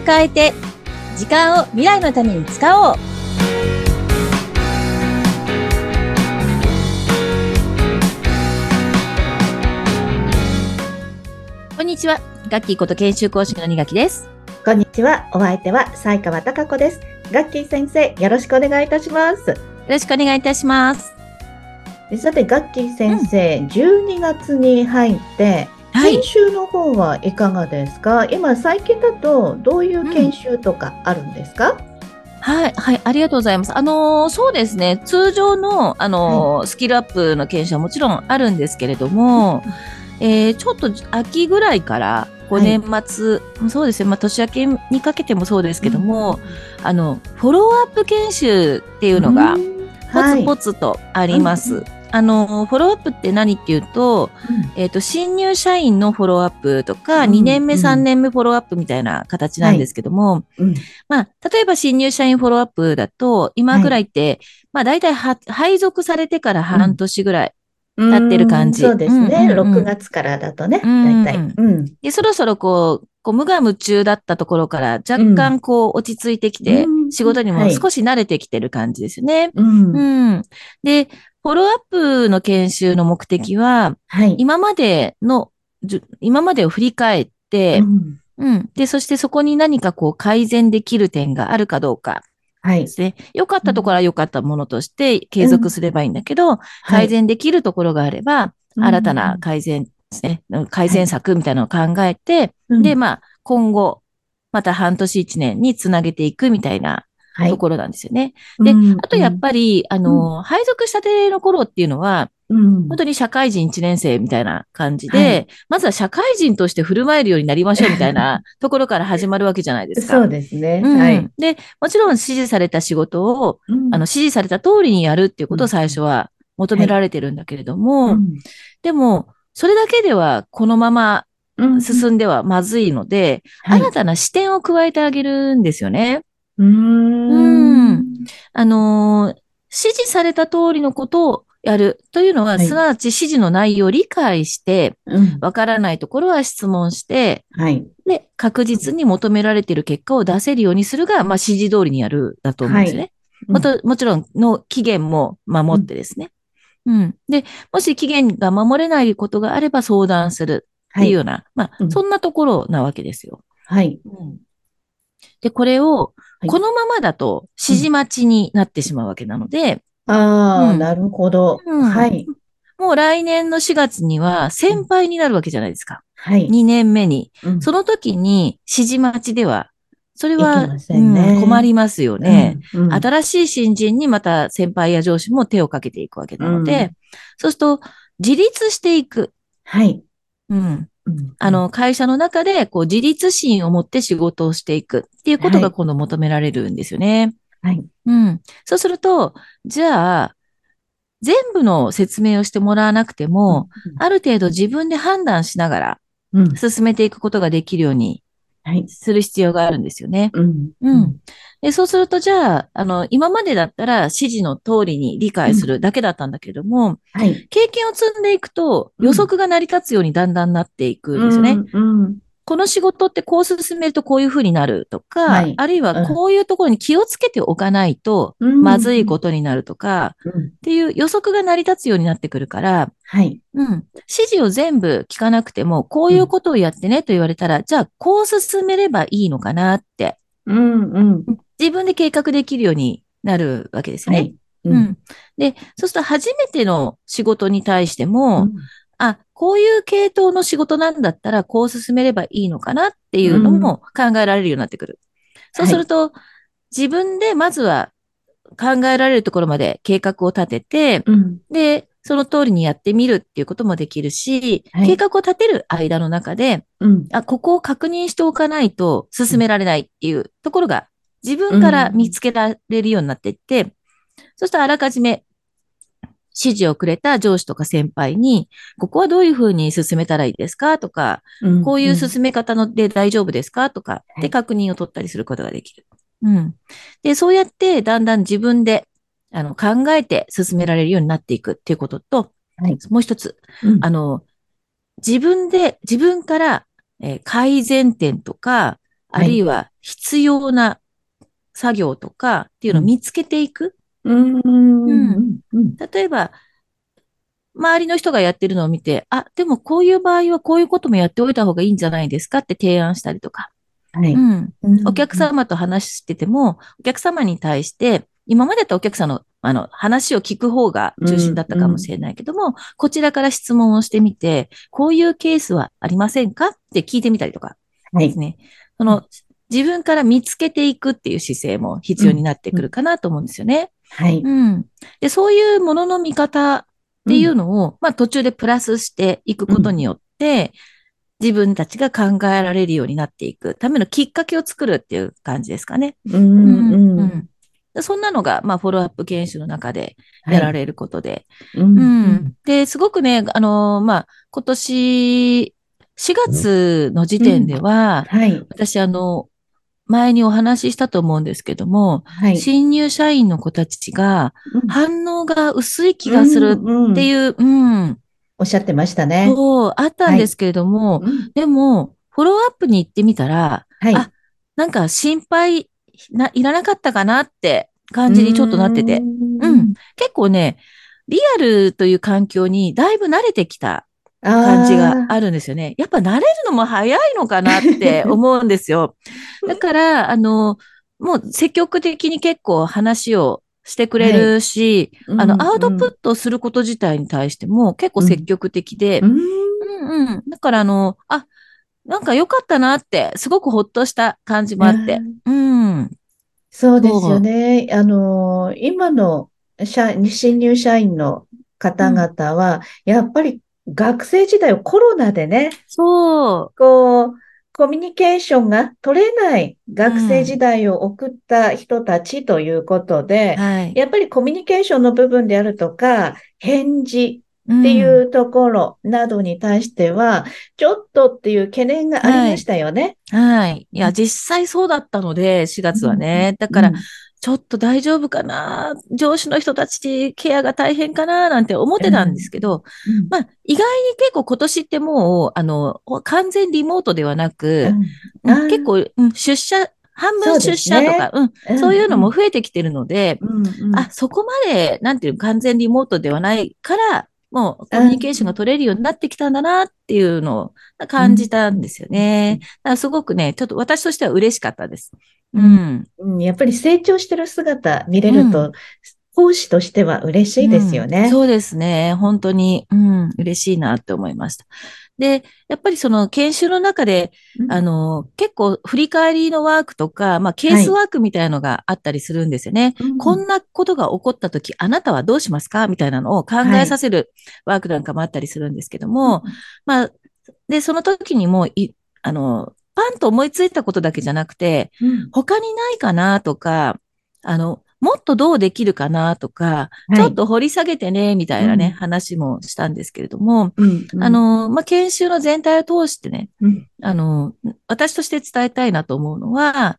を変えて、時間を未来のために使おう。こんにちは。ガッキーこと研修講師の二垣です。こんにちは。お相手は西川貴子です。ガッキー先生、よろしくお願いいたします。よろしくお願いいたします。さて、ガッキー先生、12月に入って、はい研。修の方はいかがですか、今、最近だとどういう研修とかあるんですか、はい、はい、ありがとうございます。あのーそうですね、通常の、あのースキルアップの研修はもちろんあるんですけれども、えーちょっと秋ぐらいから、こうはい。年末、そうですね、まあ年明けにかけてもそうですけども、あの、フォローアップ研修っていうのが、ポツポツとあります。うんあの、フォローアップって何っていうと、えっ、と、新入社員のフォローアップとか、うん2年目、うん3年目フォローアップみたいな形なんですけども、うんまあ、例えば新入社員フォローアップだと、今ぐらいって、まあ、大体は配属されてから半年ぐらい。うん立ってる感じうんそうですね。うんうんうん6月からだとね、うん大体。うん。で、そろそろこう、こう無我夢中だったところから若干こう落ち着いてきて、うん仕事にもはい少し慣れてきてる感じですね。うん。うん。で、フォローアップの研修の目的は、はい。今までの、今までを振り返ってう、んうん。で、そしてそこに何かこう改善できる点があるかどうかはいで。すね。良かったところは良かったものとして継続すればいいんだけど、はい改善できるところがあれば、うん新たな改善ですね。改善策みたいなのを考えて、うんで、まあ、今後、また半年一年につなげていくみたいなはいところなんですよね。でうん。あとやっぱり、あの、配属したての頃っていうのは、うん。本当に社会人1年生みたいな感じで、はい。まずは社会人として振る舞えるようになりましょうみたいな ところから始まるわけじゃないですか。そうですね。うん。はい。で、もちろん指示された仕事を、うん。あの、指示された通りにやるっていうことを最初は求められてるんだけれども、うん。でも、それだけではこのままうん。進んではまずいので、はい。新たな視点を加えてあげるんですよね。うーん。あのー指示された通りのことをやるというのは、はいすなわち指示の内容を理解して、うんわからないところは質問して、はい。で、確実に求められている結果を出せるようにするが、まあ、指示通りにやるだと思うんですね。うんもともちろんの期限も守ってですね。うん。で、もし期限が守れないことがあれば相談するっていうような、まあ、うんそんなところなわけですよ。はい。うんで、これを、はいこのままだと指示待ちになってしまうわけなので、ああ、うんなるほど。うんはい。もう来年の4月には先輩になるわけじゃないですか。はい。2年目に。うんその時に指示待ちでは、それいは、ねうん困りますよね。うんうん新しい新人にまた先輩や上司も手をかけていくわけなので、うんそうすると自立していく。はい。うん。うんあ、の、会社の中で、こう、自立心を持って仕事をしていくっていうことはいが今度求められるんですよね。はい。うん。そうすると、じゃあ、全部の説明をしてもらわなくても、ある程度自分で判断しながら進めていくことができるようにはい。する必要があるんですよね。うん。うん。で、そうすると、じゃあ、あの、今までだったら指示の通りに理解するだけだったんだけども、はい。経験を積んでいくとうん予測が成り立つようにだんだんなっていくんですよね。うん。うんこの仕事ってこう進めるとこういうふうになるとか、はいあるいはこういうところに気をつけておかないとうんまずいことになるとか、うんっていう予測が成り立つようになってくるから、はい。うん。指示を全部聞かなくても、こういうことをやってねと言われたら、じゃあこう進めればいいのかなって、うん。うん。自分で計画できるようになるわけですね。はい。う。ん。で、そうすると初めての仕事に対しても、うんあ、こういう系統の仕事なんだったら、こう進めればいいのかなっていうのも考えられるようになってくる。そうすると、自分でまずは考えられるところまで計画を立てて、うん。で、その通りにやってみるっていうこともできるし、はい計画を立てる間の中で、うん。あ、ここを確認しておかないと進められないっていうところが自分から見つけられるようになっていって、そしたらあらかじめ指示をくれた上司とか先輩に、ここはどういうふうに進めたらいいですかとか、うんこういう進め方ので大丈夫ですかとか、ではい確認を取ったりすることができる。うん。で、そうやってだんだん自分であの考えて進められるようになっていくっていうことと、はいもう一つ、うんあの、自分で、自分から、えー改善点とか、あるいは必要な作業とかっていうのを見つけていく。うん。うん。うん。例えば、周りの人がやってるのを見て、あ、でもこういう場合はこういうこともやっておいた方がいいんじゃないですか？って提案したりとか。はい。うん。うんお客様と話してても、お客様に対して、今までだったらお客さんの、あの、話を聞く方が中心だったかもしれないけども、こちらから質問をしてみて、こういうケースはありませんか？って聞いてみたりとかはいです。ね。その、自分から見つけていくっていう姿勢も必要になってくるかなと思うんですよね。はい。うん。で、そういうものの見方っていうのを、まあ途中でプラスしていくことによって、自分たちが考えられるようになっていくためのきっかけを作るっていう感じですかね。うん。うん。うんそんなのが、まあ、フォローアップ研修の中でやられることで。う。うんん。で、すごくね、あの、まあ、今年4月の時点では、はい。私、あの、前にお話ししたと思うんですけども、はい。新入社員の子たちがうん反応が薄い気がするってう。いう、うん、おっしゃってましたね。そう、あったんですけれども、うんでも、フォローアップに行ってみたら、はい。あなんか心配な、いらなかったかなって感じにちょっとなってて、ううんん。結構ね、リアルという環境にだいぶ慣れてきた感じがあるんですよね。やっぱ慣れるのも早いのかなって 思うんですよ。だから、あの、もう積極的に結構話をしてくれるし、あの、アウトプットすること自体に対しても結構積極的で、うんうんうん。だからあの、あ、なんか良かったなって、すごくほっとした感じもあって。うん。そうですよね。あの、今の社新入社員の方々は、やっぱり学生時代をコロナでね、そこう、コミュニケーションが取れない学生時代を送った人たちということう。で、はい。やっぱりコミュニケーションの部分であるとか、返事っってい。うところなどに対しては、ちょっとっていう懸念がありましたよね。はい。いや、実際そうだったので、4月はね。だからうん、ちょっと大丈夫かな？上司の人たち、ケアが大変かな？なんて思ってたんですけど、うん。まあ、意外に結構今年ってもう、あの、完全リモートではなく、うん。結構、うん出社、半分出社とか、うん、そういうのも増えてきてるので、うんうん。あ、そこまで、なんていうの、完全リモートではないから、もうコミュニケーションが取れるようになってきたんだなっていうのを感じたんですよね。だからすごくね、ちょっと私としては嬉しかったです。うん。うんやっぱり成長してる姿見れるうと、講師としては嬉しいですようんね。そうですね。本当に、うん、嬉しいなって思いました。で、やっぱりその研修の中で、うんあの、結構振り返りのワークとか、まあ、ケースワークみたいのがあったりするんですよね。うんこんなことが起こったとき、あなたはどうしますか？みたいなのを考えさせるワークなんかもあったりするんですけども、まあ、で、その時にもい、あの、パンと思いついたことだけじゃなくて、うん。他にないかなとか、あの、もっとどうできるかなとか、はい。ちょっと掘り下げてね、みたいなね、うん。話もしたんですけれども、うん。うん。あの、まあ、研修の全体を通してね、うん。あの、私として伝えたいなと思うのは、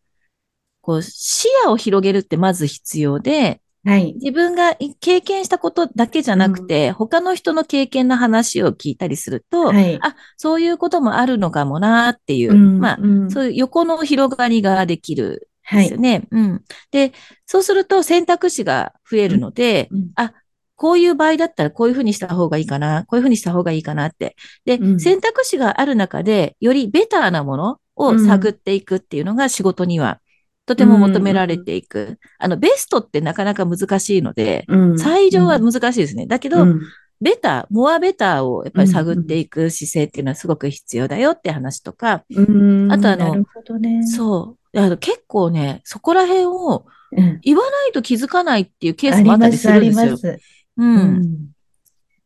こう、視野を広げるってまず必要で、はい。自分が経験したことだけじゃなくて、他の人の経験の話を聞いたりすると、はいあ、そういうこともあるのかもなっていう、うんまあ、うんそういう横の広がりができるんはいですよ。ね。うん。で、そうすると選択肢が増えるので、うんあ、こういう場合だったらこういうふうにした方がいいかな、こういうふうにした方がいいかなって。で、うん選択肢がある中で、よりベターなものを探っていくっていうのが仕事にはとても求められていく。あの、ベストってなかなか難しいので、うん最上は難しいですね。だけど、うんベター、モアベターをやっぱり探っていく姿勢っていうのはすごく必要だよって話とか、うんあとあのなるほどね。そう。あの結構ね、そこら辺をうん言わないと気づかないっていうケースもあったります、るんですよ。ます。う。うんん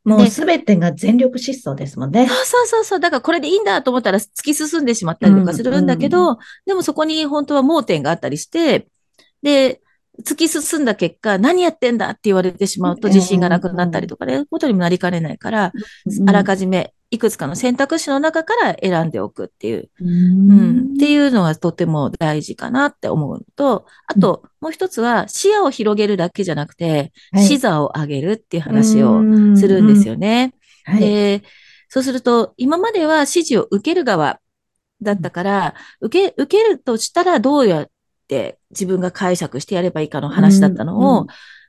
もうですべてが全力疾走ですもんね。そうそうそうそう。だからこれでいいんだと思ったら突き進んでしまったりとかするんだけど、でもそこに本当は盲点があったりして、で、突き進んだ結果、何やってんだって言われてしまうとうん自信がなくなったりとかね、ことにもなりかねないから、あらかじめいくつかの選択肢の中から選んでおくっていう、ううん、ん。っていうのがとても大事かなって思うのと、あと、もう一つは視野を広げるだけじゃなくて、はい。視座を上げるっていう話をするんですよね。はい。で、そうすると、今までは指示を受ける側だったから、受け、受けるとしたらどうやって自分が解釈してやればいいかの話だったのを、うん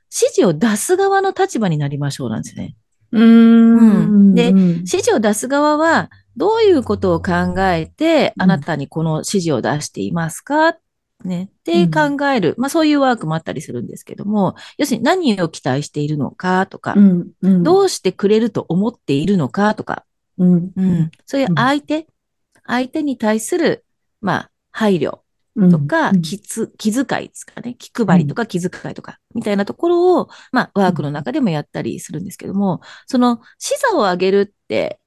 指示を出す側の立場になりましょうなんですね。うーん。でうん。指示を出す側は、どういうことを考えて、うん。あなたにこの指示を出していますか？ね。って考える。まあそういうワークもあったりするんですけども、要するに何を期待しているのかとか、うん。うん。どうしてくれると思っているのかとか、うん。うん、そういう相手、相手に対する、まあ、配慮。うんとか、うん気つ気遣いですかね。気配りとか気遣いとか、みたいなところを、まあ、ワークの中でもやったりするんですけども、その、視座を上げるって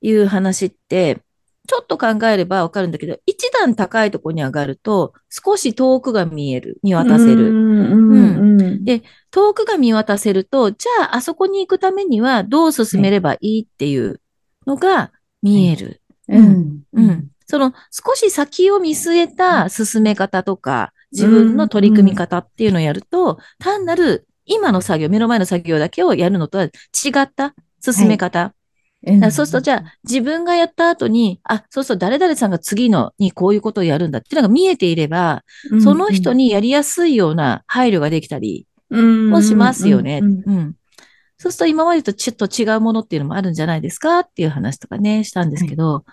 いう話って、ちょっと考えればわかるんだけど、一段高いところに上がると、少し遠くが見える、見渡せうる。んうんうんで遠くが見渡せると、じゃあ、あそこに行くためにはどう進めればいいっていうのが見える。うんうん。その少し先を見据えた進め方とか、自分の取り組み方っていうのをやると、単なる今の作業、目の前の作業だけをやるのとは違った進め方。だからそうすると、じゃあ自分がやった後に、あ、そうすると誰々さんが次のにこういうことをやるんだっていうのが見えていれば、その人にやりやすいような配慮ができたりもしますよね。うん。うん。そうすると今までとちょっと違うものっていうのもあるんじゃないですかっていう話とかね、したんですけど、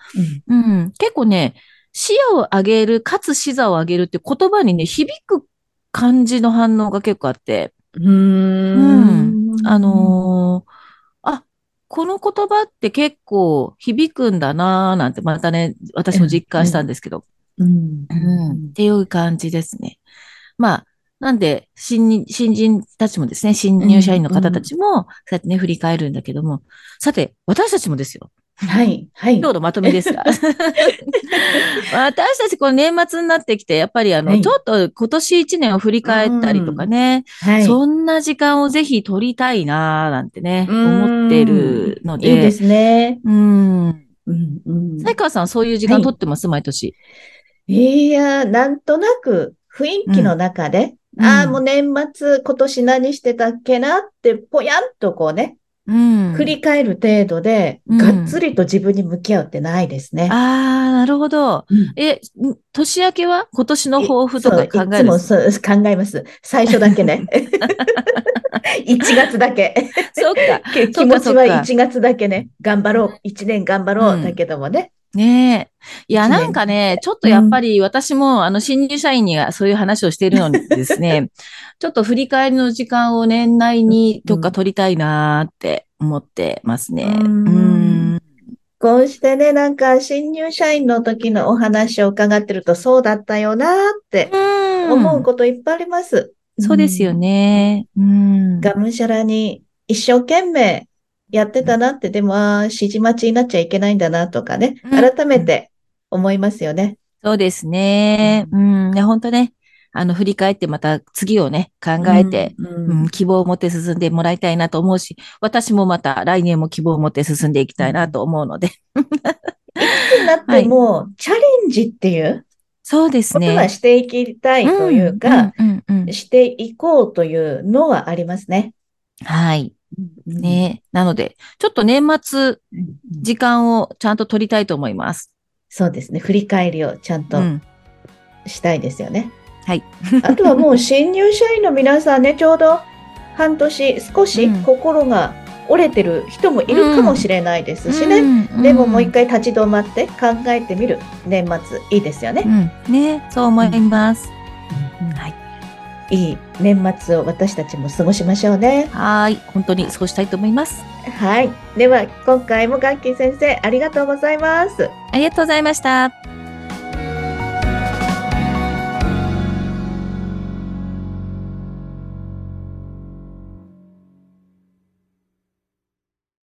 うん、結構ね、視野を上げる、かつ視座を上げるって言葉にね、響く感じの反応が結構あって、うん。あのーあ、この言葉って結構響くんだなーなんてまたね、私も実感したんですけど、うん。うん、っていう感じですね。まあ、なんで、新人、新人たちもですね、新入社員の方たちも、そうやってね、振り返るんだけども、さて、私たちもですよ。はい、はい。今日のまとめですが。私たちこの年末になってきて、やっぱりあの、はいちょっと今年一年を振り返ったりとかね、はい。そんな時間をぜひ取りたいなーなんてね、うん思ってるので。いいですね。うん。うんうん才川さんそういう時間取ってます、毎年？いや、なんとなく雰囲気の中で、うんああ、もう年末今年何してたっけなって、ぽやんとこうね、うん。振り返る程度で、うんがっつりと自分に向き合うってないですね。ああ、なるほど。うんえ、ん年明けは今年の抱負とか考えるいつもそう考えます。最初だけね。1月だけ。そっか。気持ちはかそっか1月だけね。頑張ろう。1年頑張ろう。うんだけどもね。ねえ。いや、なんかね、ちょっとやっぱり私も、あの、新入社員にはそういう話をしているのにですね、ちょっと振り返りの時間を年内にどっか取りたいなーって思ってますね。ううんん。こうしてね、なんか新入社員の時のお話を伺ってるとそうだったよなーって思うこといっぱいあります。そうですよね。うん。がむしゃらに一生懸命やってたなって、でも、あー指示待ちになっちゃいけないんだなとかね、うん改めて思いますよね。そうですね。うん。ね、本当ね。あの、振り返ってまた次をね、考えて、うん、ううんん、希望を持って進んでもらいたいなと思うし、私もまた来年も希望を持って進んでいきたいなと思うので。なっても、チャレンジっていうそうですね。ことはしていきたいというか、うん、うん、うんうんしていこうというのはありますね。はい。うんね。なので、ちょっと年末、うん時間をちゃんと取りたいと思います。そうですね。振り返りをちゃんとうん。したいですよね。はい。あとはもう新入社員の皆さんね、ちょうど半年少しうん心が折れてる人もいるかもしれないですしね。うんでももう一。回立ち止まって考えてみる年末いいですよね。うん。ね。そう思います。はい。いい年末を私たちも過ごしましょうね。はーい。本当にそうしたいと思います。はい。では今回もガッキー先生ありがとうございます。ありがとうございました。